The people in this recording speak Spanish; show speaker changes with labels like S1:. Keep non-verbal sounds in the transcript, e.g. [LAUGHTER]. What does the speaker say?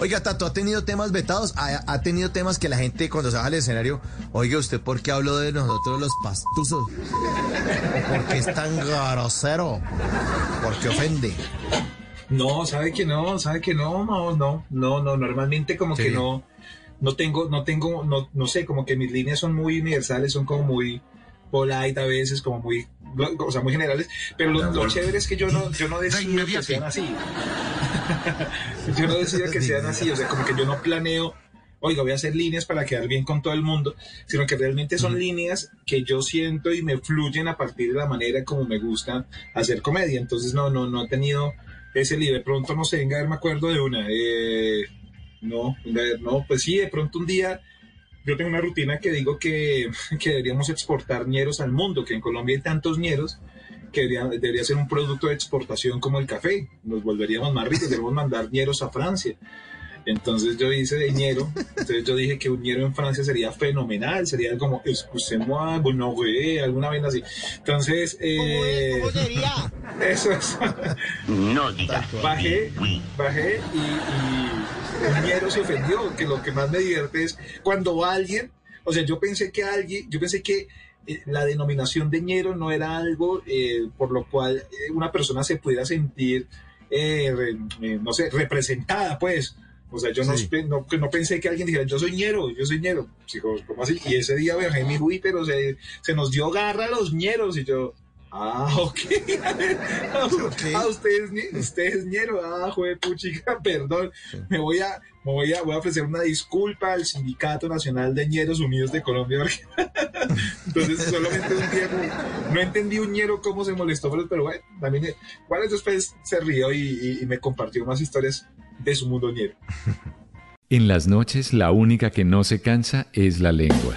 S1: Oiga, Tato, ¿ha tenido temas vetados? ¿Ha, ha tenido temas que la gente cuando se baja al escenario, oiga, ¿usted por qué habló de nosotros los pastuzos? ¿O por qué es tan grosero? ¿Por qué ofende?
S2: No, sabe que no, sabe que no, no, no, no, no, normalmente como
S1: Sí.
S2: que no, no tengo, no tengo, no, no sé, como que mis líneas son muy universales, son como muy polite a veces, como muy, o sea, muy generales, pero lo, lo chévere es que yo no, yo no decido que sean así. [LAUGHS] yo no decido que sean así, o sea, como que yo no planeo, oiga, voy a hacer líneas para quedar bien con todo el mundo, sino que realmente son líneas que yo siento y me fluyen a partir de la manera como me gusta hacer comedia. Entonces, no, no, no he tenido ese lío. De pronto, no sé, venga, a ver, me acuerdo de una. eh, no, venga, a ver, no, pues sí, de pronto un día yo tengo una rutina que digo que, [LAUGHS] que deberíamos exportar ñeros al mundo, que en Colombia hay tantos ñeros que debería, debería ser un producto de exportación como el café. Nos volveríamos más ricos, debemos mandar ñeros a Francia. Entonces yo hice de ñero, entonces yo dije que un ñero en Francia sería fenomenal, sería como, excusez-moi, bueno, güey, alguna vez así. Entonces, eh,
S3: sería? [LAUGHS]
S2: eso es.
S4: No digas.
S2: bajé, bajé y, y ñero se ofendió, que lo que más me divierte es cuando alguien, o sea, yo pensé que alguien, yo pensé que eh, la denominación de ñero no era algo eh, por lo cual eh, una persona se pudiera sentir, eh, re- no sé, representada, pues. O sea, yo no,
S1: Sí.
S2: no, que no pensé que alguien dijera, yo soy ñero, yo soy ñero. Sí, como- ¿cómo así? Y ese día viajé mi uy, pero se, se nos dio garra a los ñeros y yo, ah, ok. [LAUGHS] ah, usted es, ñe- usted es ñero, ah, joder, puchica, [LAUGHS] perdón. Me voy a, me voy a, voy a ofrecer una disculpa al Sindicato Nacional de Ñeros Unidos de Colombia. [LAUGHS] Entonces, solamente un como- no entendí un ñero cómo se molestó, pero, bueno, también, bueno, después se rió y, y- y me compartió más historias de su mundo ñero.
S5: En las noches la única que no se cansa es la lengua.